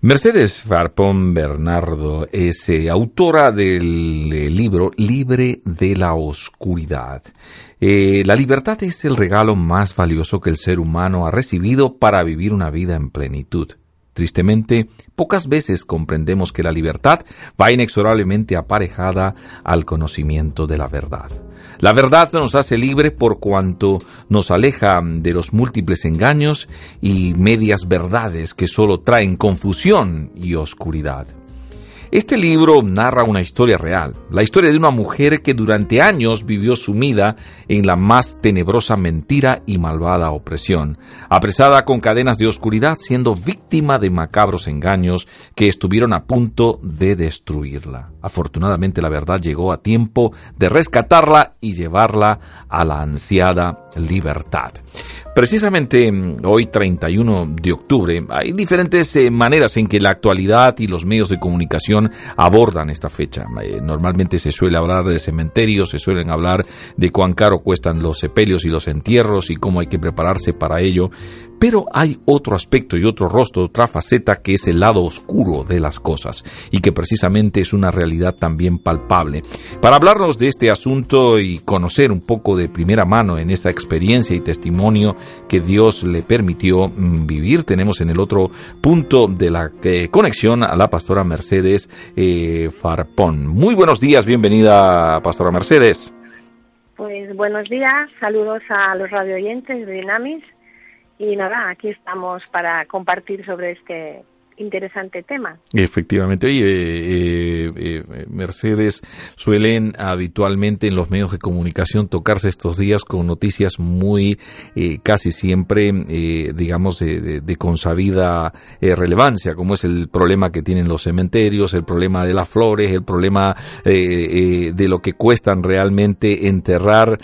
Mercedes Farpón Bernardo es eh, autora del eh, libro Libre de la Oscuridad. Eh, la libertad es el regalo más valioso que el ser humano ha recibido para vivir una vida en plenitud. Tristemente, pocas veces comprendemos que la libertad va inexorablemente aparejada al conocimiento de la verdad. La verdad nos hace libre por cuanto nos aleja de los múltiples engaños y medias verdades que solo traen confusión y oscuridad. Este libro narra una historia real, la historia de una mujer que durante años vivió sumida en la más tenebrosa mentira y malvada opresión, apresada con cadenas de oscuridad, siendo víctima de macabros engaños que estuvieron a punto de destruirla. Afortunadamente la verdad llegó a tiempo de rescatarla y llevarla a la ansiada libertad. Precisamente mm, hoy 31 de octubre hay diferentes eh, maneras en que la actualidad y los medios de comunicación abordan esta fecha. Eh, normalmente se suele hablar de cementerios, se suelen hablar de cuán caro cuestan los sepelios y los entierros y cómo hay que prepararse para ello, pero hay otro aspecto y otro rostro, otra faceta que es el lado oscuro de las cosas y que precisamente es una realidad también palpable. Para hablarnos de este asunto y conocer un poco de primera mano en esa experiencia y testimonio que Dios le permitió mm, vivir, tenemos en el otro punto de la eh, conexión a la pastora Mercedes eh, Farpón. Muy buenos días, bienvenida pastora Mercedes. Pues buenos días, saludos a los radio oyentes de Dinamis y nada, aquí estamos para compartir sobre este interesante tema. Efectivamente, oye, eh, eh, Mercedes suelen habitualmente en los medios de comunicación tocarse estos días con noticias muy eh, casi siempre, digamos, de, de, consabida relevancia, como es el problema que tienen los cementerios, el problema de las flores, el problema de lo que cuestan realmente enterrar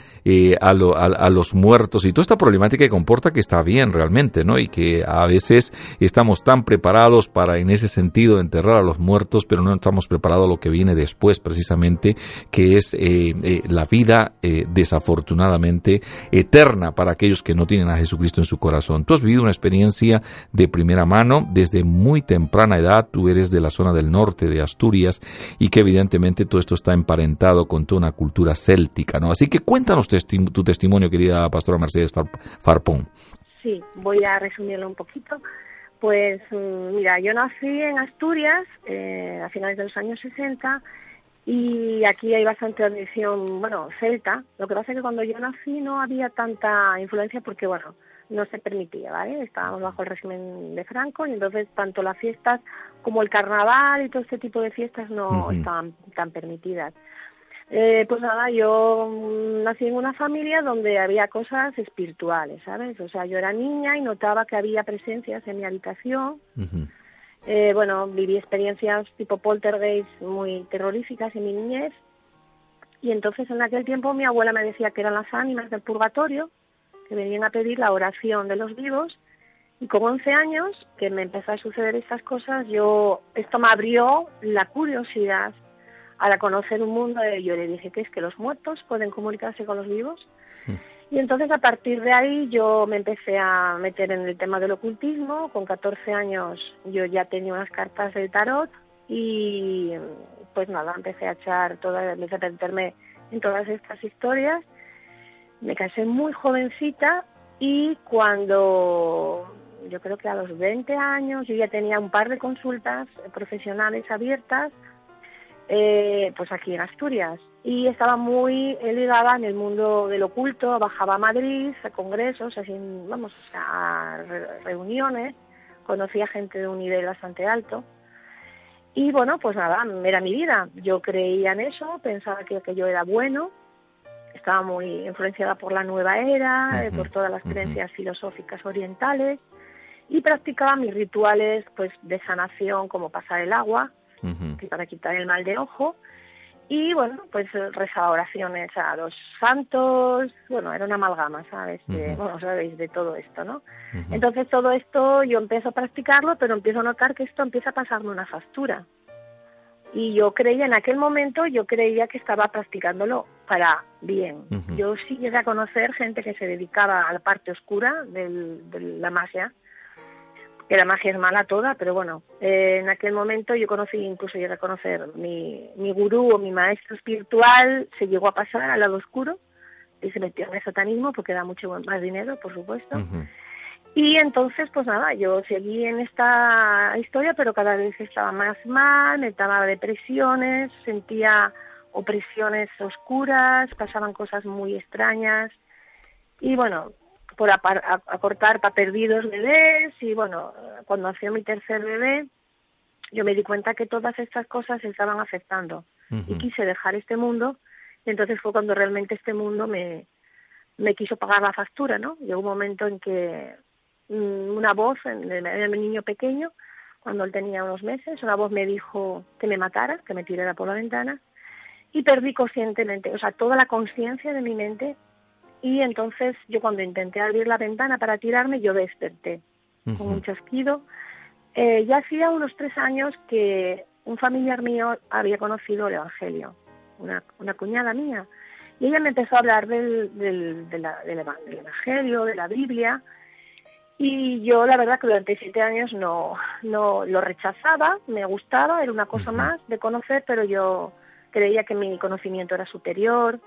a, a, los muertos y toda esta problemática que comporta que está bien realmente, ¿no? Y que a veces estamos tan preparados para en ese sentido enterrar a los muertos, pero no estamos preparados a lo que viene después precisamente, que es eh, eh, la vida eh, desafortunadamente eterna para aquellos que no tienen a Jesucristo en su corazón. Tú has vivido una experiencia de primera mano desde muy temprana edad, tú eres de la zona del norte de Asturias y que evidentemente todo esto está emparentado con toda una cultura céltica, ¿no? Así que cuéntanos tu testimonio, querida pastora Mercedes Farpón. Sí, voy a resumirlo un poquito. Pues mm, mira, yo nací en Asturias eh, a finales de los años 60 y aquí hay bastante tradición, bueno, celta. Lo que pasa es que cuando yo nací no había tanta influencia porque, bueno, no se permitía, ¿vale? Estábamos bajo el régimen de Franco y entonces tanto las fiestas como el carnaval y todo este tipo de fiestas no estaban tan permitidas. Eh, pues nada, yo nací en una familia donde había cosas espirituales, ¿sabes? O sea, yo era niña y notaba que había presencias en mi habitación. eh, bueno, viví experiencias tipo poltergeist muy terroríficas en mi niñez. Y entonces en aquel tiempo mi abuela me decía que eran las ánimas del purgatorio, que venían a pedir la oración de los vivos. Y con 11 años, que me empezó a suceder estas cosas, yo esto me abrió la curiosidad para conocer un mundo, yo le dije que es que los muertos pueden comunicarse con los vivos. Hmm. Y entonces a partir de ahí yo me empecé a meter en el tema del ocultismo. Con 14 años yo ya tenía unas cartas de tarot y pues nada, empecé a echar todas, empecé a meterme en todas estas historias. Me casé muy jovencita y cuando yo creo que a los 20 años yo ya tenía un par de consultas profesionales abiertas eh, pues aquí en Asturias. Y estaba muy ligada en el mundo del oculto, bajaba a Madrid, a congresos, así, vamos, a reuniones, conocía gente de un nivel bastante alto. Y bueno, pues nada, era mi vida. Yo creía en eso, pensaba que aquello era bueno, estaba muy influenciada por la nueva era, eh, por todas las creencias filosóficas orientales. y practicaba mis rituales pues de sanación como pasar el agua para quitar el mal de ojo. Y bueno pues rezaba oraciones a los santos. Bueno era una amalgama sabes bueno sabéis de todo esto no entonces todo esto yo empiezo a practicarlo pero empiezo a notar que esto empieza a pasarme una factura. Y yo creía en aquel momento yo creía que estaba practicándolo para bien. Yo sí llegué a conocer gente que se dedicaba a la parte oscura de la magia que la magia es mala toda, pero bueno, eh, en aquel momento yo conocí, incluso llegué a conocer mi, mi gurú o mi maestro espiritual, se llegó a pasar al lado oscuro y se metió en el satanismo porque da mucho más dinero, por supuesto. Y entonces, pues nada, yo seguí en esta historia, pero cada vez estaba más mal, me daba depresiones, sentía opresiones oscuras, pasaban cosas muy extrañas. Y bueno, por acortar para perdidos bebés y bueno, cuando nació mi tercer bebé, yo me di cuenta que todas estas cosas se estaban afectando y quise dejar este mundo y entonces fue cuando realmente este mundo me, me quiso pagar la factura, ¿no? Llegó un momento en que mm, una voz, en el, mi niño pequeño, cuando él tenía unos meses, una voz me dijo que me matara, que me tirara por la ventana y perdí conscientemente, o sea, toda la conciencia de mi mente y entonces yo cuando intenté abrir la ventana para tirarme, yo desperté con un chasquido. Eh, ya hacía unos tres años que un familiar mío había conocido el Evangelio, una, una cuñada mía, y ella me empezó a hablar del, del, del, Evangelio, de la Biblia, y yo la verdad que durante siete años no, no lo rechazaba, me gustaba, era una cosa más de conocer, pero yo creía que mi conocimiento era superior,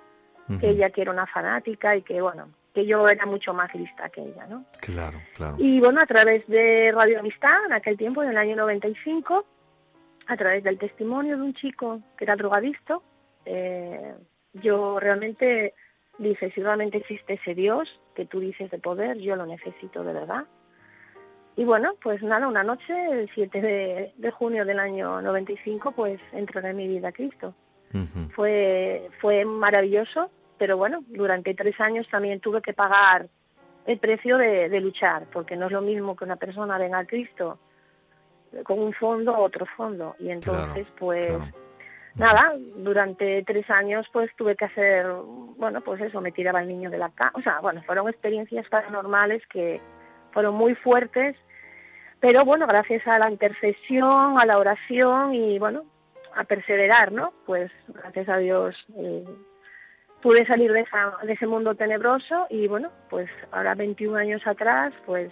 que ella que era una fanática y que, bueno, que yo era mucho más lista que ella, ¿no? Claro, claro. Y bueno, a través de Radio Amistad, en aquel tiempo, en el año 95, a través del testimonio de un chico que era drogadicto, eh, yo realmente dije, si realmente existe ese Dios que tú dices de poder, yo lo necesito de verdad. Y bueno, pues nada, una noche, el 7 de, de junio del año 95, pues entró en mi vida Cristo. Fue, fue maravilloso, pero bueno, durante tres años también tuve que pagar el precio de, luchar, porque no es lo mismo que una persona venga a Cristo con un fondo o otro fondo. Y entonces, pues, nada, durante tres años, pues tuve que hacer, bueno, pues eso, me tiraba el niño de la cama. O sea, bueno, fueron experiencias paranormales que fueron muy fuertes, pero bueno, gracias a la intercesión, a la oración y bueno, a perseverar, ¿no? Pues gracias a Dios eh, pude salir de, de ese mundo tenebroso y bueno, pues ahora 21 años atrás, pues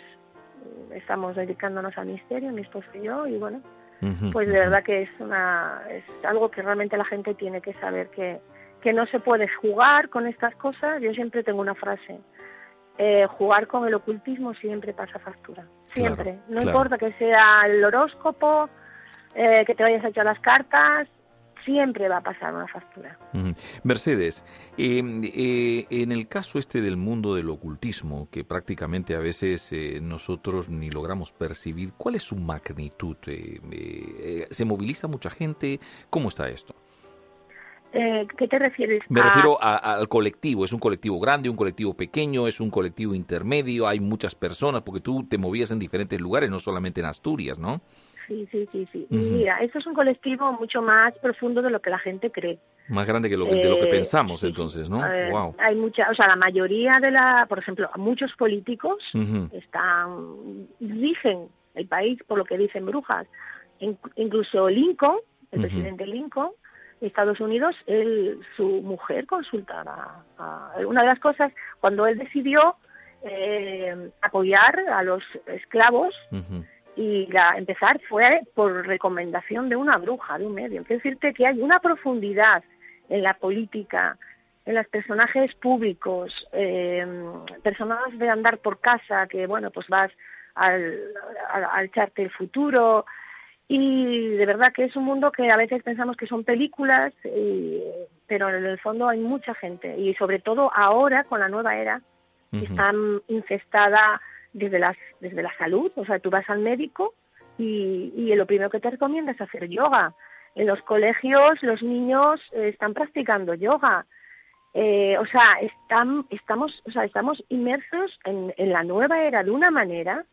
estamos dedicándonos al misterio, mi esposo y yo, y bueno, pues de verdad que es una es algo que realmente la gente tiene que saber que, que no se puede jugar con estas cosas. Yo siempre tengo una frase, eh, jugar con el ocultismo siempre pasa factura, siempre. no importa que sea el horóscopo, eh, que te vayas a echar las cartas, siempre va a pasar una factura. Mercedes, em, eh, en el caso este del mundo del ocultismo, que prácticamente a veces eh, nosotros ni logramos percibir, ¿cuál es su magnitud? ¿Se moviliza mucha gente? ¿Cómo está esto? ¿Qué te refieres? Me refiero al colectivo. ¿Es un colectivo grande, un colectivo pequeño, es un colectivo intermedio? ¿Hay muchas personas? Porque tú te movías en diferentes lugares, no solamente en Asturias, ¿no? Sí, sí, sí, sí. Mira, esto es un colectivo mucho más profundo de lo que la gente cree. Más grande que lo, de lo que eh, pensamos, entonces, ¿no? wow. Hay mucha, o sea, la mayoría de la, por ejemplo, muchos políticos están, dicen el país por lo que dicen brujas. incluso Lincoln, el presidente Lincoln, Estados Unidos, él, su mujer consultaba. una de las cosas, cuando él decidió eh, apoyar a los esclavos, y la, empezar fue por recomendación de una bruja, de un medio. Quiero decirte que hay una profundidad en la política, en los personajes públicos, eh, personas de andar por casa, que bueno, pues vas al, al, echarte el futuro, y de verdad que es un mundo que a veces pensamos que son películas, pero en el fondo hay mucha gente, y sobre todo ahora con la nueva era, que está infestada desde, las, desde la salud, o sea, tú vas al médico y, y lo primero que te recomienda es hacer yoga. En los colegios los niños eh, están practicando yoga. Eh, o sea, están, estamos, o sea, estamos inmersos en, en, la nueva era de una manera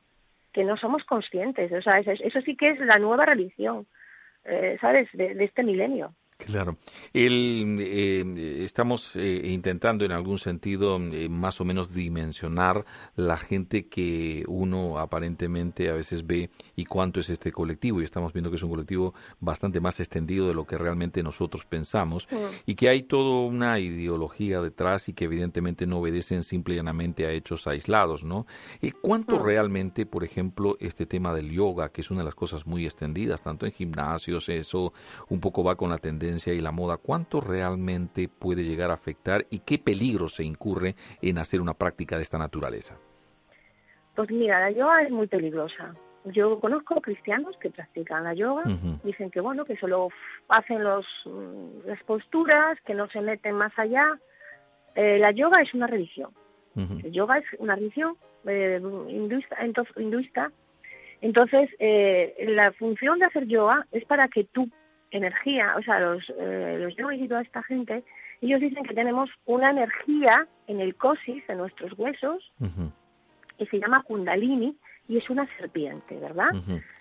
que no somos conscientes. O sea, eso, sí que es la nueva religión, eh, ¿sabes?, de este milenio. Claro. El, eh, estamos eh, intentando en algún sentido eh, más o menos dimensionar la gente que uno aparentemente a veces ve y cuánto es este colectivo. Y estamos viendo que es un colectivo bastante más extendido de lo que realmente nosotros pensamos mm. y que hay toda una ideología detrás y que evidentemente no obedecen simple y llanamente a hechos aislados, ¿no? ¿Cuánto mm. realmente, por ejemplo, este tema del yoga, que es una de las cosas muy extendidas, tanto en gimnasios, eso un poco va con la tendencia y la moda, ¿cuánto realmente puede llegar a afectar y qué peligro se incurre en hacer una práctica de esta naturaleza? Pues mira, la yoga es muy peligrosa. Yo conozco cristianos que practican la yoga, dicen que bueno, que solo hacen los, mm, las posturas, que no se meten más allá. Eh, la yoga es una religión. El yoga es una religión eh, hinduista, hinduista. Entonces, eh, la función de hacer yoga es para que tú energía, o sea, los, eh, los y toda esta gente, ellos dicen que tenemos una energía en el cosis, en nuestros huesos, que se llama kundalini y es una serpiente, ¿verdad?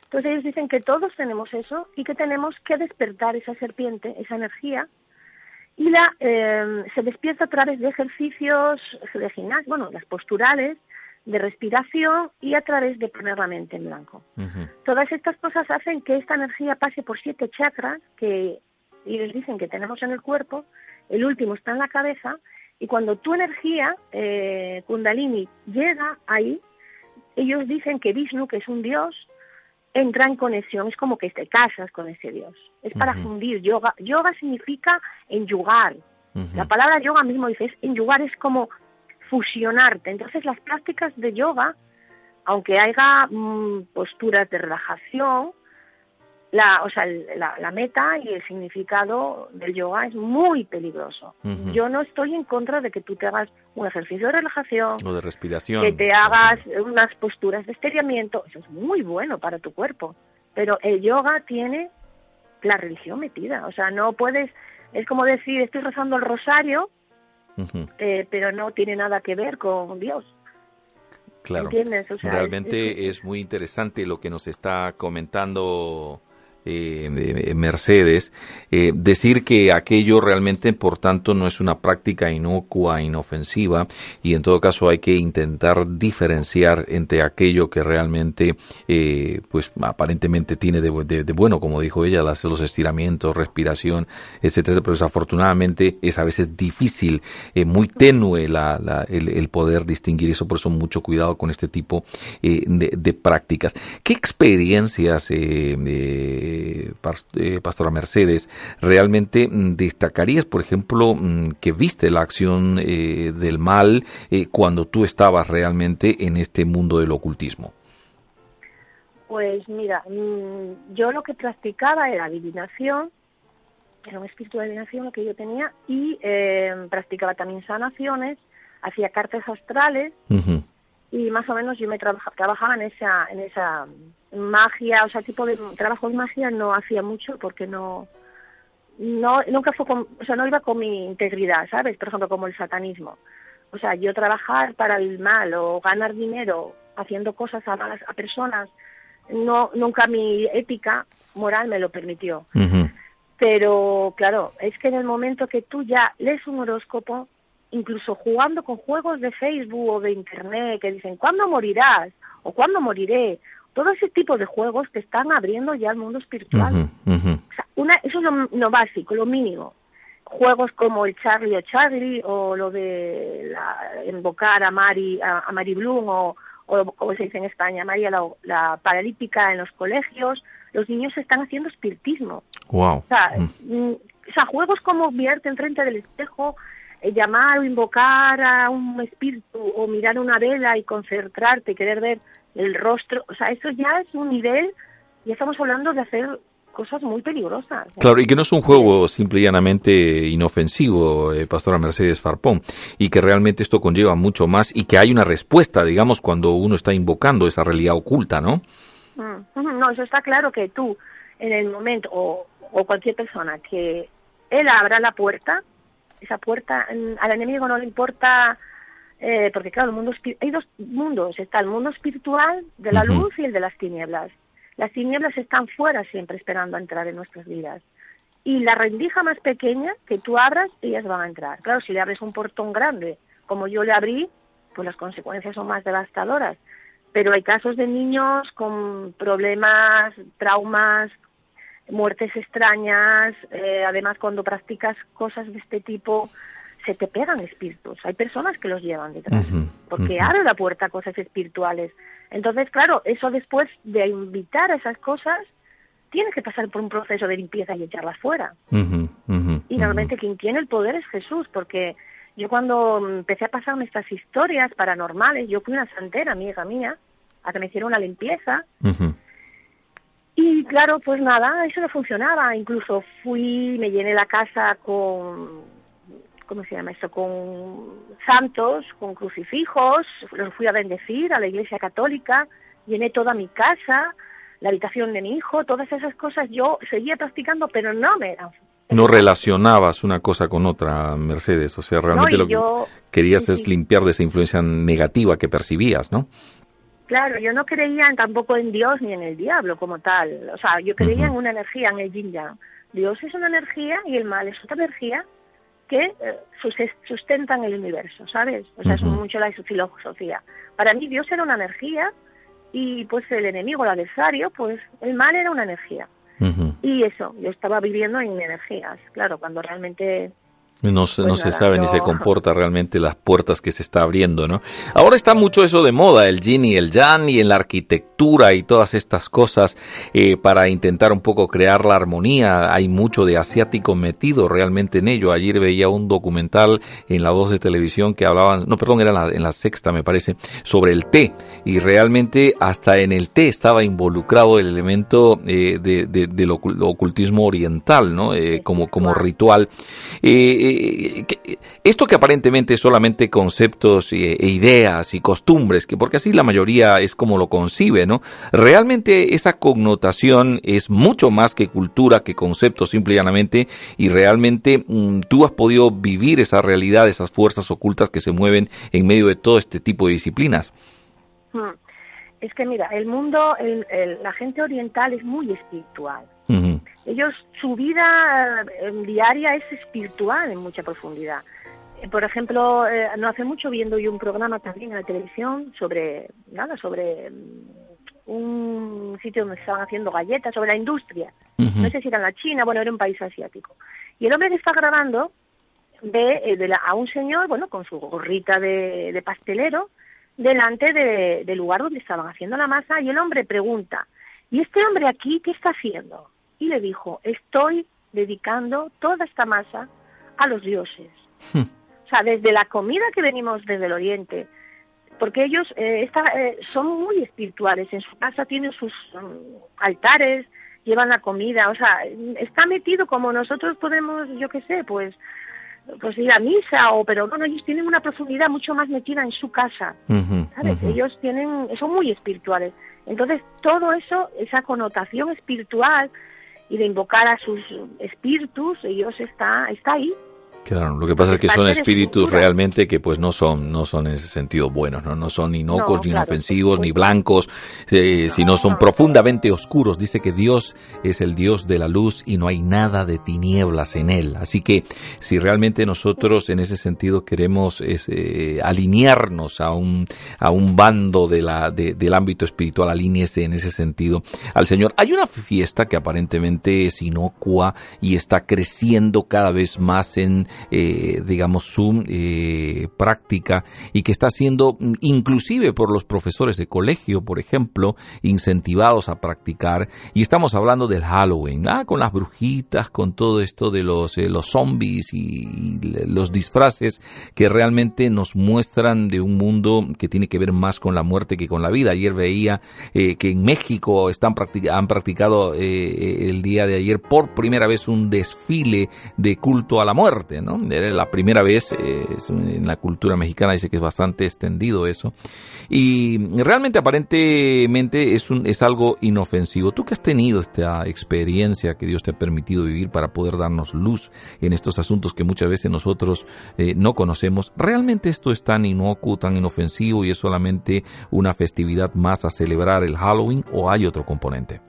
Entonces ellos dicen que todos tenemos eso y que tenemos que despertar esa serpiente, esa energía, y la eh, se despierta a través de ejercicios de gimnasio, bueno, las posturales, de respiración y a través de poner la mente en blanco. Todas estas cosas hacen que esta energía pase por siete chakras que ellos dicen que tenemos en el cuerpo, el último está en la cabeza, y cuando tu energía, eh, Kundalini, llega ahí, ellos dicen que Vishnu, que es un dios, entra en conexión, es como que te casas con ese dios. Es para fundir. Yoga, yoga significa enyugar. La palabra yoga mismo dice, es enyugar es como fusionarte. Entonces las prácticas de yoga, aunque haya mm, posturas de relajación, la, o sea, la, meta y el significado del yoga es muy peligroso. Yo no estoy en contra de que tú te hagas un ejercicio de relajación o de respiración, que te hagas unas posturas de estiramiento, eso es muy bueno para tu cuerpo. Pero el yoga tiene la religión metida, o sea, no puedes, es como decir, estoy rezando el rosario eh, pero no tiene nada que ver con Dios. Claro, realmente es muy interesante lo que nos está comentando eh, Mercedes, eh, decir que aquello realmente, por tanto, no es una práctica inocua, inofensiva, y en todo caso hay que intentar diferenciar entre aquello que realmente, eh, pues aparentemente tiene de, bueno, como dijo ella, los estiramientos, respiración, etcétera, pero desafortunadamente es a veces difícil, eh, muy tenue la, el, poder distinguir eso, por eso mucho cuidado con este tipo de, de, prácticas. ¿Qué experiencias eh, eh, Pastora Mercedes, realmente mm, destacarías, por ejemplo, mm, que viste la acción eh, del mal cuando tú estabas realmente en este mundo del ocultismo? Pues mira, mm, yo lo que practicaba era adivinación, era un espíritu de adivinación lo que yo tenía, y practicaba también sanaciones, hacía cartas astrales, y más o menos yo me trabajaba en esa, en esa magia, o sea, tipo de trabajo de magia no hacía mucho porque no, no, nunca fue con, o sea, no iba con mi integridad, ¿sabes? Por ejemplo, como el satanismo. O sea, yo trabajar para el mal o ganar dinero haciendo cosas a malas a personas, no, nunca mi ética moral me lo permitió. Pero claro, es que en el momento que tú ya lees un horóscopo, incluso jugando con juegos de Facebook o de Internet que dicen, ¿cuándo morirás? o ¿cuándo moriré? Todo ese tipo de juegos que están abriendo ya el mundo espiritual. una, eso es lo, básico, lo mínimo. Juegos como el Charlie o Charlie o lo de invocar a Mari, a, Mari Bloom o, como se dice en España, María la, la, paralítica en los colegios, los niños están haciendo espiritismo. Wow. O sea, mm, o sea juegos como vierte enfrente del espejo, llamar o invocar a un espíritu o mirar una vela y concentrarte, querer ver el rostro, o sea, eso ya es un nivel, ya estamos hablando de hacer cosas muy peligrosas. Claro, y que no es un juego simple y llanamente inofensivo, eh, Pastora Mercedes Farpón, y que realmente esto conlleva mucho más y que hay una respuesta, digamos, cuando uno está invocando esa realidad oculta, ¿no? Mm, no, eso está claro que tú, en el momento, o, o cualquier persona, que él abra la puerta, esa puerta, al enemigo no le importa eh, porque claro, el mundo hay dos mundos, está el mundo espiritual de la luz y el de las tinieblas. Las tinieblas están fuera siempre esperando a entrar en nuestras vidas. Y la rendija más pequeña que tú abras, ellas van a entrar. Claro, si le abres un portón grande, como yo le abrí, pues las consecuencias son más devastadoras. Pero hay casos de niños con problemas, traumas, muertes extrañas, eh, además cuando practicas cosas de este tipo, se te pegan espíritus. Hay personas que los llevan detrás, porque abre la puerta a cosas espirituales. Entonces, claro, eso después de invitar a esas cosas, tiene que pasar por un proceso de limpieza y echarlas fuera. y normalmente quien tiene el poder es Jesús, porque yo cuando empecé a pasarme estas historias paranormales, yo fui una santera, amiga mía, a que me hicieron una limpieza. Y claro, pues nada, eso no funcionaba. Incluso fui, me llené la casa con ¿cómo se llama esto? Con santos, con crucifijos, los fui a bendecir a la iglesia católica, llené toda mi casa, la habitación de mi hijo, todas esas cosas yo seguía practicando, pero no me eran. No relacionabas una cosa con otra, Mercedes, o sea, realmente lo que querías es limpiar de esa influencia negativa que percibías, ¿no? Claro, yo no creía tampoco en Dios ni en el diablo como tal, o sea, yo creía en una energía, en el yin yang. Dios es una energía y el mal es otra energía que eh, sustentan el universo, ¿sabes? O sea, es mucho la filosofía. Para mí Dios era una energía y pues el enemigo, el adversario, pues el mal era una energía. Y eso, yo estaba viviendo en energías, claro, cuando realmente no, se, no se sabe ni se comporta realmente las puertas que se está abriendo, ¿no? Ahora está mucho eso de moda, el yin y el yang y en la arquitectura y todas estas cosas eh, para intentar un poco crear la armonía. Hay mucho de asiático metido realmente en ello. Ayer veía un documental en la voz de televisión que hablaban, no, perdón, era en la, en la sexta me parece, sobre el té y realmente hasta en el té estaba involucrado el elemento eh, de, de, del ocultismo oriental, ¿no? Eh, como, como ritual. Eh, esto que aparentemente es solamente conceptos e, ideas y costumbres, que porque así la mayoría es como lo concibe, ¿no? Realmente esa connotación es mucho más que cultura, que conceptos simple y llanamente, y realmente mm, tú has podido vivir esa realidad, esas fuerzas ocultas que se mueven en medio de todo este tipo de disciplinas. Hmm. Es que mira, el mundo, la gente oriental es muy espiritual. Ellos, su vida eh, diaria es espiritual en mucha profundidad. Eh, por ejemplo, eh, no hace mucho viendo yo un programa también en la televisión sobre, nada, sobre mm, un sitio donde estaban haciendo galletas, sobre la industria. No sé si era en la China, bueno, era un país asiático. Y el hombre que está grabando ve a un señor, bueno, con su gorrita de, pastelero, delante del lugar donde estaban haciendo la masa, y el hombre pregunta, ¿y este hombre aquí qué está haciendo? y le dijo, estoy dedicando toda esta masa a los dioses. Hmm. O sea, desde la comida que venimos desde el Oriente, porque ellos eh, eh, son muy espirituales, en su casa tienen sus mm, altares, llevan la comida, o sea, está metido como nosotros podemos, yo qué sé, pues pues ir a misa o pero bueno ellos tienen una profundidad mucho más metida en su casa sabes ellos tienen son muy espirituales. Entonces todo eso esa connotación espiritual y de invocar a sus espíritus, ellos está, está ahí. Claro, lo que pasa es que son espíritus realmente que pues no son, no son en ese sentido buenos, no, no son inocuos, ni inofensivos, ni blancos, eh, sino son profundamente oscuros. Dice que Dios es el Dios de la luz y no hay nada de tinieblas en él. Así que si realmente nosotros en ese sentido queremos eh, alinearnos a un, a un bando de la, del ámbito espiritual, alíñese en ese sentido al Señor. Hay una fiesta que aparentemente es inocua y está creciendo cada vez más en eh, digamos, su eh, práctica y que está siendo mm, inclusive por los profesores de colegio, por ejemplo, incentivados a practicar. Y estamos hablando del Halloween, ¿ah? con las brujitas, con todo esto de los, eh, los zombies y, los disfraces que realmente nos muestran de un mundo que tiene que ver más con la muerte que con la vida. Ayer veía que en México están han practicado el día de ayer por primera vez un desfile de culto a la muerte. ¿No? Era la primera vez, eh, en la cultura mexicana dice que es bastante extendido eso. Y realmente, aparentemente, es, un, es algo inofensivo. Tú que has tenido esta experiencia que Dios te ha permitido vivir para poder darnos luz en estos asuntos que muchas veces nosotros eh, no conocemos, ¿realmente esto es tan inocuo, tan inofensivo y es solamente una festividad más a celebrar el Halloween o hay otro componente?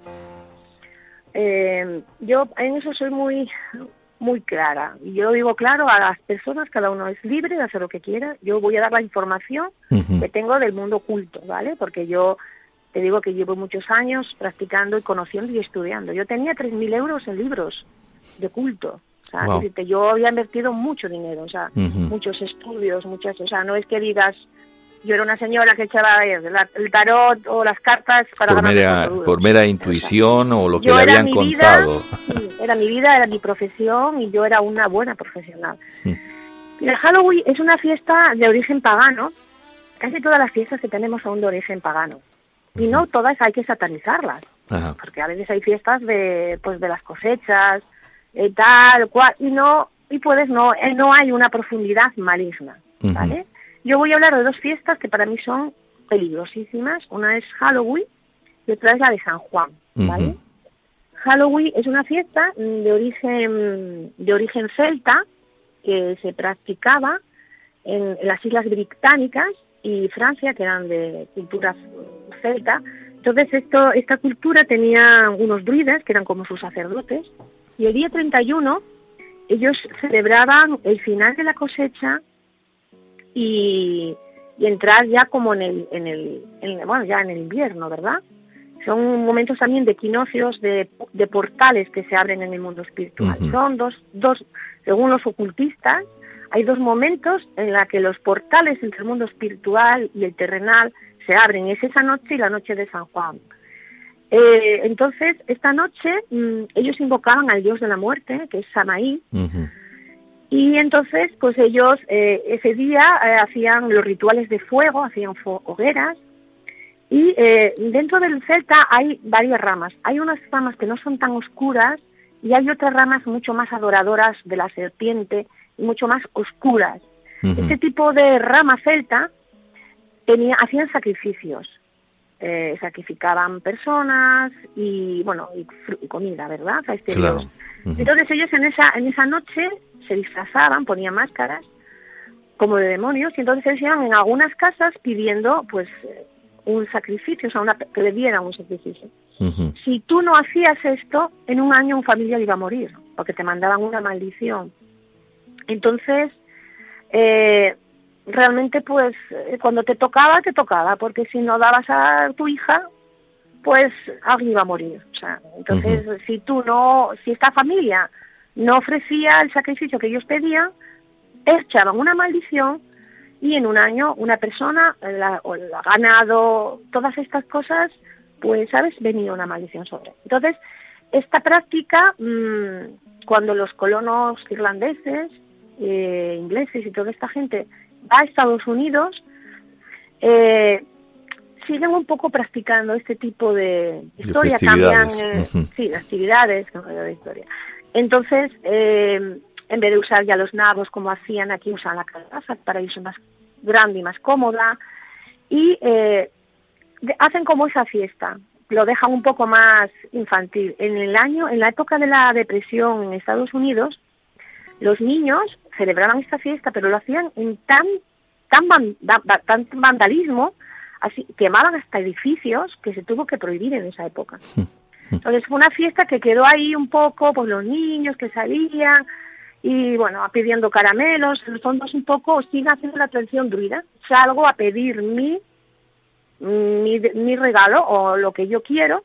Eh, yo en eso soy muy muy clara. Y yo digo claro a las personas, cada uno es libre de hacer lo que quiera. Yo voy a dar la información que tengo del mundo oculto, ¿vale? Porque yo te digo que llevo muchos años practicando y conociendo y estudiando. Yo tenía 3.000 euros en libros de culto. O sea, yo había invertido mucho dinero, o sea, muchos estudios, muchas, o sea, no es que digas, yo era una señora que echaba el tarot o las cartas para por mera, por mera intuición o lo que le habían contado. era mi vida, era mi profesión y yo era una buena profesional. Mm. El Halloween es una fiesta de origen pagano. Casi todas las fiestas que tenemos son de origen pagano. Y no todas hay que satanizarlas. Porque a veces hay fiestas de, pues, de las cosechas, eh, tal, cual, y no, y puedes no, eh, no hay una profundidad maligna, ¿vale? Yo voy a hablar de dos fiestas que para mí son peligrosísimas. Una es Halloween y otra es la de San Juan, ¿vale? Halloween es una fiesta de origen, de origen celta que se practicaba en, las Islas Británicas y Francia, que eran de cultura celta. Entonces esto, esta cultura tenía unos druidas, que eran como sus sacerdotes, y el día 31 ellos celebraban el final de la cosecha y, entrar ya como en el, en el, bueno, ya en el invierno, ¿verdad? Son momentos también de equinoccios, de, de portales que se abren en el mundo espiritual. Son dos, dos, según los ocultistas, hay dos momentos en la que los portales entre el mundo espiritual y el terrenal se abren. Es esa noche y la noche de San Juan. Eh, entonces, esta noche mm, ellos invocaban al dios de la muerte, que es Samaí, y entonces, pues ellos eh, ese día eh, hacían los rituales de fuego, hacían hogueras. Y eh, dentro del celta hay varias ramas. Hay unas ramas que no son tan oscuras y hay otras ramas mucho más adoradoras de la serpiente y mucho más oscuras. Este tipo de rama celta tenía, hacían sacrificios. Sacrificaban personas y bueno y, comida verdad este entonces ellos en esa en esa noche se disfrazaban, ponían máscaras como de demonios y entonces ellos iban en algunas casas pidiendo pues un sacrificio, o sea, una, que le dieran un sacrificio. Si tú no hacías esto, en un año un familiar iba a morir, porque te mandaban una maldición. Entonces, eh, realmente pues eh, cuando te tocaba, te tocaba, porque si no dabas a tu hija, pues alguien iba a morir. O sea, entonces, si tú no, si esta familia no ofrecía el sacrificio que ellos pedían, echaban una maldición y en un año una persona, la, o el ganado, todas estas cosas, pues, ¿sabes? Venía una maldición sobre. Entonces, esta práctica, mm, cuando los colonos irlandeses, eh, ingleses y toda esta gente va a Estados Unidos, eh, siguen un poco practicando este tipo de historia, cambian, eh, sí, actividades, de historia. Entonces, eh, en vez de usar ya los nabos como hacían aquí, usan la calabaza para irse más grande y más cómoda. Y eh, hacen como esa fiesta, lo dejan un poco más infantil. En el año, en la época de la depresión en Estados Unidos, los niños celebraban esta fiesta, pero lo hacían en tan, tan, tan vandalismo, así, quemaban hasta edificios que se tuvo que prohibir en esa época. Entonces fue una fiesta que quedó ahí un poco, pues los niños que salían y bueno, pidiendo caramelos, en el fondo es un poco, sigue haciendo la tradición druida, salgo a pedir mi, mi, regalo o lo que yo quiero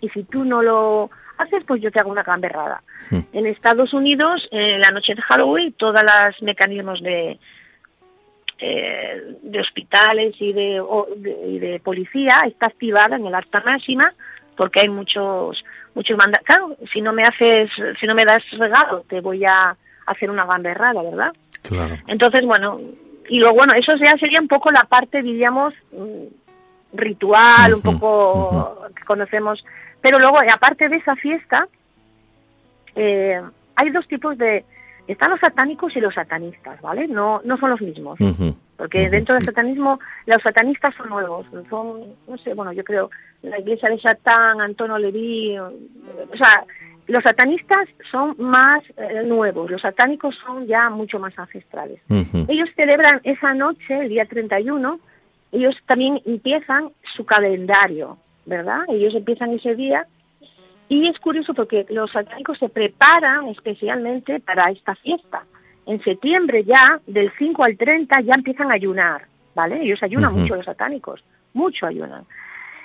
y si tú no lo haces, pues yo te hago una gamberrada. Hmm. En Estados Unidos, en la noche de Halloween, todos los mecanismos de, eh, de hospitales y de, y de policía está activada en el alta máxima porque hay muchos muchos mandatos. Claro, si no me haces, si no me das regalo, te voy a hacer una gamberrada, ¿verdad? Claro. Entonces, bueno, y luego, bueno, eso ya sería un poco la parte, diríamos, mm, ritual, un poco que conocemos. Pero luego, aparte de esa fiesta, eh, hay dos tipos de, están los satánicos y los satanistas, ¿vale? No, no son los mismos. Porque dentro del satanismo, los satanistas son nuevos. Son, no sé, bueno, yo creo, la iglesia de Satán, Antonio Leví, o sea, los satanistas son más eh, nuevos, los satánicos son ya mucho más ancestrales. Ellos celebran esa noche, el día 31, ellos también empiezan su calendario, ¿verdad? Ellos empiezan ese día y es curioso porque los satánicos se preparan especialmente para esta fiesta. En septiembre ya, del 5 al 30, ya empiezan a ayunar, ¿vale? Ellos ayunan mucho los satánicos, mucho ayunan,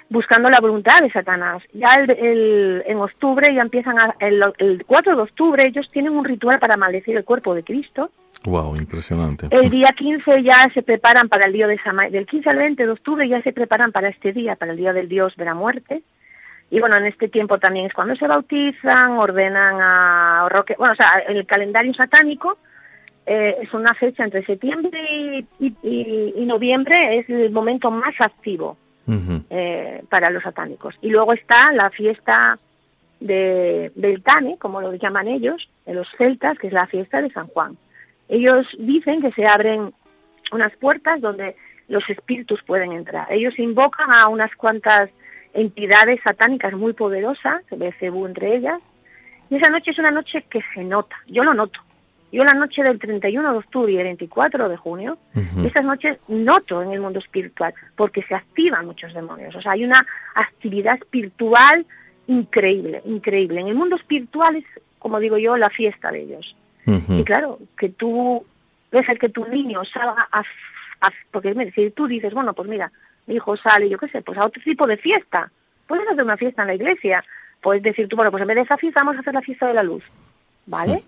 buscando la voluntad de Satanás. Ya el, en octubre ya empiezan, a, el, 4 de octubre ellos tienen un ritual para maldecir el cuerpo de Cristo. Wow, impresionante. El día 15 ya se preparan para el día de Samay. Del 15 al 20 de octubre ya se preparan para este día, para el día del Dios de la muerte. Y bueno, en este tiempo también es cuando se bautizan, ordenan a Roque, bueno, o sea, el calendario satánico eh, es una fecha entre septiembre y, noviembre, es el momento más activo eh, para los satánicos. Y luego está la fiesta de Beltane, como lo llaman ellos, de los celtas, que es la fiesta de San Juan. Ellos dicen que se abren unas puertas donde los espíritus pueden entrar. Ellos invocan a unas cuantas entidades satánicas muy poderosas, se ve Cebú entre ellas, y esa noche es una noche que se nota, yo lo noto. Yo la noche del 31 de octubre y el 24 de junio, esas noches noto en el mundo espiritual, porque se activan muchos demonios. O sea, hay una actividad espiritual increíble, increíble. En el mundo espiritual es, como digo yo, la fiesta de ellos. Y claro, que tú ves que tu niño salga a, porque si tú dices, bueno, pues mira, mi hijo sale, yo qué sé, pues a otro tipo de fiesta. Puedes hacer una fiesta en la iglesia. Puedes decir tú, bueno, pues en vez de esa fiesta vamos a hacer la fiesta de la luz. ¿Vale?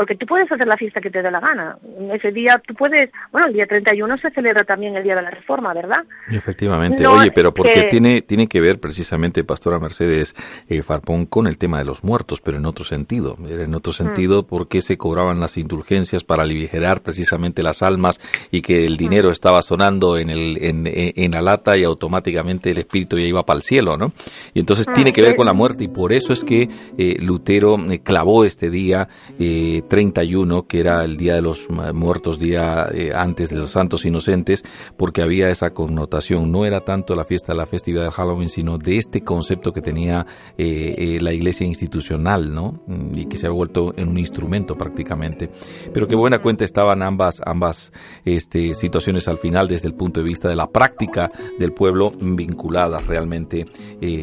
Porque tú puedes hacer la fiesta que te dé la gana. Ese día tú puedes, bueno, el día 31 se celebra también el Día de la Reforma, ¿verdad? Efectivamente. Oye, pero porque tiene, tiene que ver precisamente, Pastora Mercedes eh, Farpón, con el tema de los muertos, pero en otro sentido. En otro mm. sentido porque se cobraban las indulgencias para aligerar precisamente las almas y que el dinero mm. estaba sonando en, el, en, en, la lata y automáticamente el espíritu ya iba para el cielo, ¿no? Y entonces mm, tiene que ver con la muerte y por eso es que eh, Lutero eh, clavó este día eh, 31, que era el Día de los Muertos, día eh, antes de los Santos Inocentes, porque había esa connotación. No era tanto la fiesta la festividad de Halloween, sino de este concepto que tenía eh, eh, la iglesia institucional, ¿no? Mm, y que se ha vuelto en un instrumento prácticamente. Pero qué buena cuenta estaban ambas, ambas este, situaciones al final desde el punto de vista de la práctica del pueblo vinculadas realmente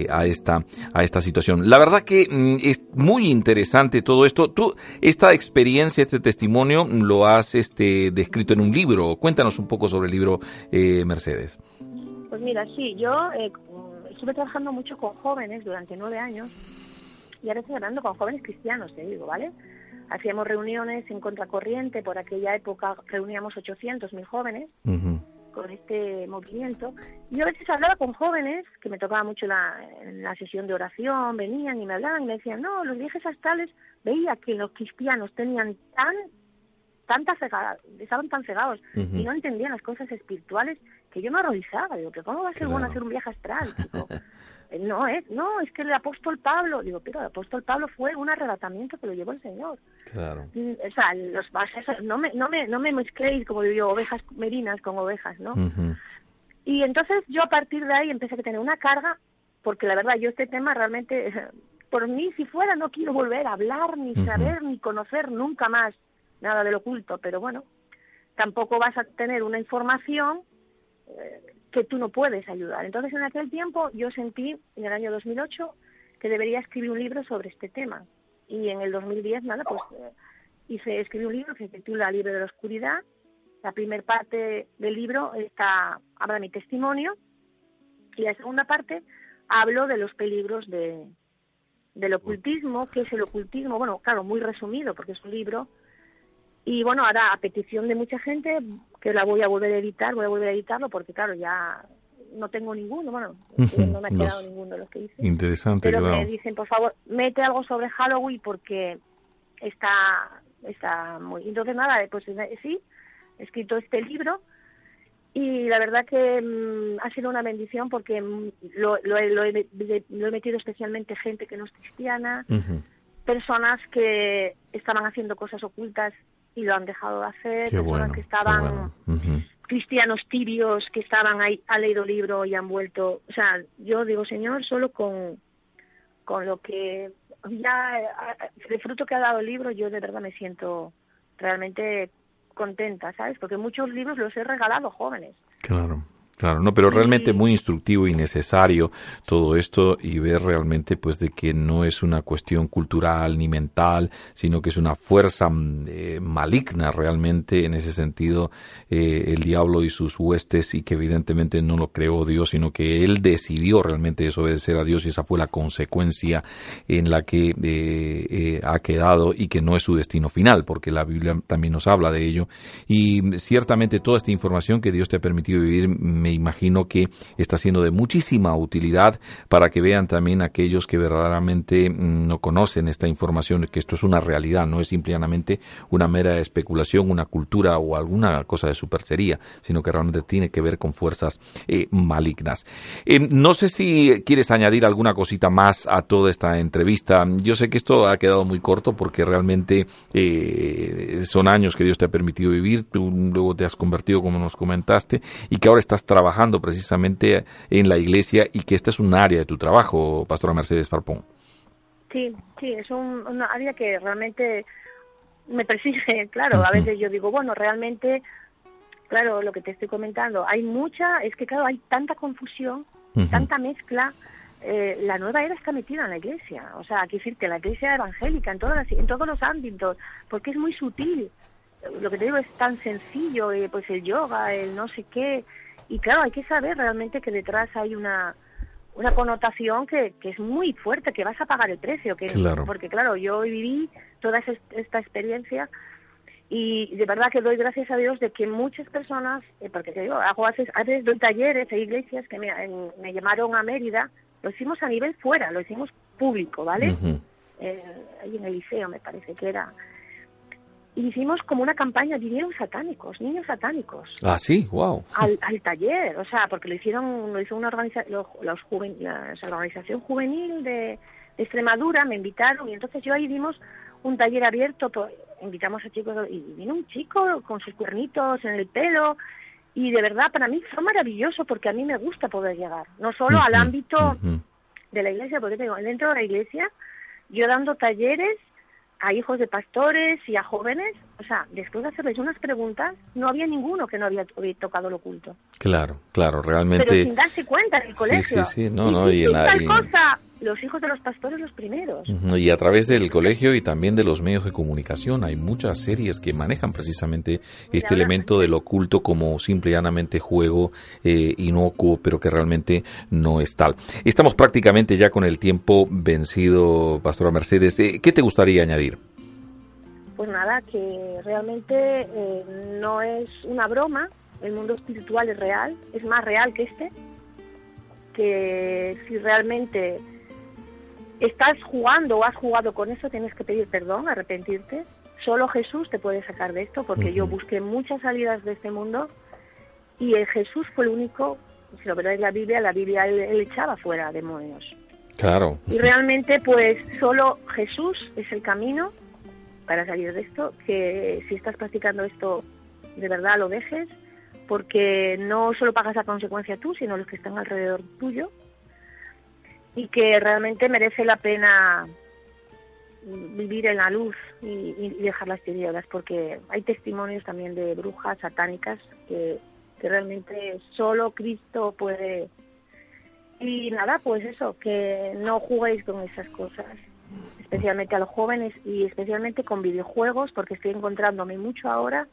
a, esta, a esta situación. La verdad que mm, es muy interesante todo esto. Tú, esta experiencia, este testimonio, lo has este, descrito en un libro. Cuéntanos un poco sobre el libro, eh, Mercedes. Pues mira, sí, yo eh, estuve trabajando mucho con jóvenes durante nueve años y ahora estoy hablando con jóvenes cristianos, te digo, ¿vale? Hacíamos reuniones en contracorriente, por aquella época reuníamos 800 mil jóvenes con este movimiento. Yo a veces hablaba con jóvenes, que me tocaba mucho la, la sesión de oración, venían y me hablaban y me decían, no, los viajes astrales, veía que los cristianos tenían tan tanta cegada, estaban tan cegados y no entendían las cosas espirituales que yo me arrodillaba. Digo, ¿pero cómo va a ser bueno hacer un viaje astral? Eh, no es, no, es que el apóstol Pablo, digo, pero el apóstol Pablo fue un arrebatamiento que lo llevó el Señor. Claro. Mm, o sea, los bases, no me, no me, no me mezcléis, como digo yo, ovejas merinas con ovejas, ¿no? Y entonces yo a partir de ahí empecé a tener una carga, porque la verdad yo este tema realmente, por mí si fuera no quiero volver a hablar, ni saber, ni conocer nunca más nada del oculto, pero bueno, tampoco vas a tener una información eh, que tú no puedes ayudar. Entonces, en aquel tiempo yo sentí, en el año 2008, que debería escribir un libro sobre este tema. Y en el 2010, nada, pues eh, hice, escribí un libro que se titula Libre de la Oscuridad. La primera parte del libro está, habla mi testimonio y la segunda parte hablo de los peligros de, del ocultismo, que es el ocultismo, bueno, claro, muy resumido porque es un libro. Y bueno, ahora a petición de mucha gente que la voy a volver a editar, voy a volver a editarlo porque claro, ya no tengo ninguno, bueno, no me ha quedado ninguno de los que hice. Interesante, Pero me dicen, por favor, mete algo sobre Halloween porque está, está muy... Entonces nada, pues sí, he escrito este libro y la verdad que mm, ha sido una bendición porque mm, lo, lo, lo, he, lo, he, metido especialmente gente que no es cristiana, personas que estaban haciendo cosas ocultas y lo han dejado de hacer, Qué personas bueno, que estaban bueno. Cristianos tibios que estaban ahí, han leído libro y han vuelto. O sea, yo digo, Señor, solo con, con lo que ya, eh, el fruto que ha dado el libro, yo de verdad me siento realmente contenta, ¿sabes? Porque muchos libros los he regalado jóvenes. Claro. Claro, no, pero realmente muy instructivo y necesario todo esto y ver realmente pues de que no es una cuestión cultural ni mental, sino que es una fuerza mm, eh, maligna realmente en ese sentido eh, el diablo y sus huestes y que evidentemente no lo creó Dios, sino que él decidió realmente desobedecer a Dios y esa fue la consecuencia en la que eh, ha quedado y que no es su destino final, porque la Biblia también nos habla de ello. Y ciertamente toda esta información que Dios te ha permitido vivir me imagino que está siendo de muchísima utilidad para que vean también aquellos que verdaderamente mm, no conocen esta información, que esto es una realidad, no es simplemente una mera especulación, una cultura o alguna cosa de superchería, sino que realmente tiene que ver con fuerzas eh, malignas. Eh, no sé si quieres añadir alguna cosita más a toda esta entrevista. Yo sé que esto ha quedado muy corto porque realmente eh, son años que Dios te ha permitido vivir, tú luego te has convertido como nos comentaste y que ahora estás trabajando precisamente en la iglesia y que esta es un área de tu trabajo, Pastora Mercedes Farpón. Sí, sí, es un, una área que realmente me persigue, claro, a veces yo digo, bueno, realmente, claro, lo que te estoy comentando, hay mucha, es que claro, hay tanta confusión, tanta mezcla, eh, la nueva era está metida en la iglesia, o sea, hay que decir que la iglesia evangélica, en, todas las- en todos los ámbitos, porque es muy sutil, lo que te digo es tan sencillo, eh, pues el yoga, el no sé qué, y claro, hay que saber realmente que detrás hay una una connotación que, que es muy fuerte, que vas a pagar el precio, que Claro. porque claro, yo viví toda es- esta experiencia y de verdad que doy gracias a Dios de que muchas personas, eh, porque te digo, hago a veces, a veces doy talleres, hay iglesias que me, en- me llamaron a Mérida, lo hicimos a nivel fuera, lo hicimos público, ¿vale? Eh, ahí en el liceo me parece que era. Hicimos como una campaña, vinieron satánicos, niños satánicos, Ah, sí, wow. al, al taller, o sea, porque lo hicieron, lo hizo una organiza, los, los juven- la, o sea, la organización juvenil de, de Extremadura, me invitaron y entonces yo ahí dimos un taller abierto, pues, invitamos a chicos y vino un chico con sus cuernitos en el pelo y de verdad para mí fue maravilloso porque a mí me gusta poder llegar, no solo al ámbito de la iglesia, porque te digo, dentro de la iglesia, yo dando talleres a hijos de pastores y a jóvenes, o sea, después de hacerles unas preguntas, no había ninguno que no había, tocado lo oculto. Claro, claro, Pero realmente. sin darse cuenta en el colegio. sí, sí, no, no, y sin la- tal y- cosa, los hijos de los pastores los primeros. Y a través del colegio y también de los medios de comunicación hay muchas series que manejan precisamente este elemento del oculto como simple y llanamente juego eh, inocuo, pero que realmente no es tal. Estamos prácticamente ya con el tiempo vencido, Pastora Mercedes. Eh, ¿Qué te gustaría añadir? Pues nada, que realmente eh, no es una broma, el mundo espiritual es real, es más real que este, que si realmente estás jugando o has jugado con eso, tienes que pedir perdón, arrepentirte. Solo Jesús te puede sacar de esto, porque yo busqué muchas salidas de este mundo y el Jesús fue el único, si lo veréis la Biblia, la Biblia él, él echaba fuera demonios. Claro. Y realmente, pues solo Jesús es el camino para salir de esto, que si estás practicando esto, de verdad lo dejes, porque no solo pagas la consecuencia tú, sino los que están alrededor tuyo, y que realmente merece la pena vivir en la luz y, y dejar las tinieblas, porque hay testimonios también de brujas satánicas que, que realmente solo Cristo puede y nada, pues eso, que no juguéis con esas cosas, especialmente a los jóvenes y especialmente con videojuegos, porque estoy encontrándome mucho ahora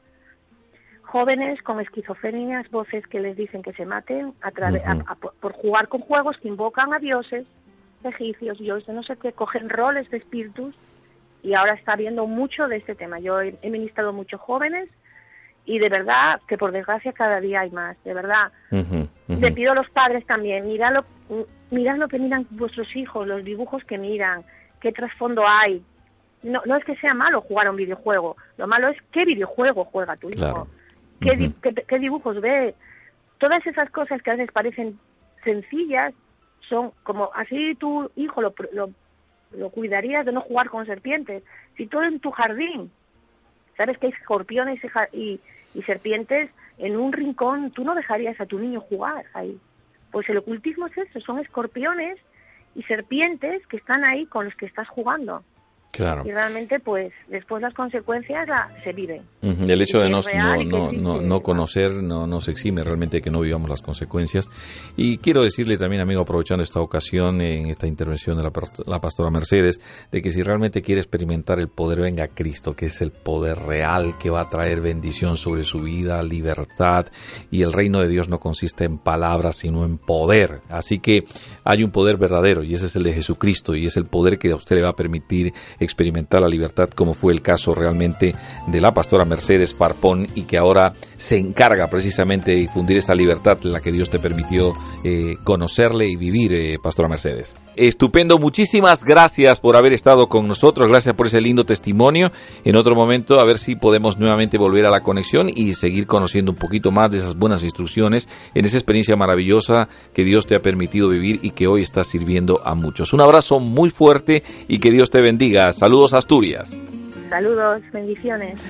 jóvenes con esquizofrenias, voces que les dicen que se maten a través, a- por- por jugar con juegos que invocan a dioses egipcios, dioses, no sé qué, cogen roles de espíritus y ahora está habiendo mucho de este tema. Yo he, he ministrado muchos jóvenes y de verdad que por desgracia cada día hay más, de verdad. Ujú. Le pido a los padres también, mirad lo, mirad lo que miran vuestros hijos, los dibujos que miran, qué trasfondo hay. No, no es que sea malo jugar a un videojuego, lo malo es qué videojuego juega tu hijo, Claro. Qué, di- Ujú. qué- qué dibujos ve. Todas esas cosas que a veces parecen sencillas son como así tu hijo lo, lo, lo cuidarías de no jugar con serpientes. Si tú en tu jardín sabes que hay escorpiones y, y serpientes en un rincón, tú no dejarías a tu niño jugar ahí. Pues el ocultismo es eso, son escorpiones y serpientes que están ahí con los que estás jugando. Y realmente, pues, después las consecuencias se viven. El hecho de no, no, no, no, conocer no nos exime realmente que no vivamos las consecuencias. Y quiero decirle también, amigo, aprovechando esta ocasión, en esta intervención de la, la pastora Mercedes, de que si realmente quiere experimentar el poder, venga Cristo, que es el poder real que va a traer bendición sobre su vida, libertad. Y el reino de Dios no consiste en palabras, sino en poder. Así que hay un poder verdadero y ese es el de Jesucristo y es el poder que a usted le va a permitir experimentar la libertad, como fue el caso realmente de la pastora Mercedes Farpón y que ahora se encarga precisamente de difundir esa libertad, la que Dios te permitió eh, conocerle y vivir, eh, pastora Mercedes. Estupendo, muchísimas gracias por haber estado con nosotros, gracias por ese lindo testimonio. En otro momento, a ver si podemos nuevamente volver a la conexión y seguir conociendo un poquito más de esas buenas instrucciones en esa experiencia maravillosa que Dios te ha permitido vivir y que hoy está sirviendo a muchos. Un abrazo muy fuerte y que Dios te bendiga. Saludos Asturias. Saludos, bendiciones.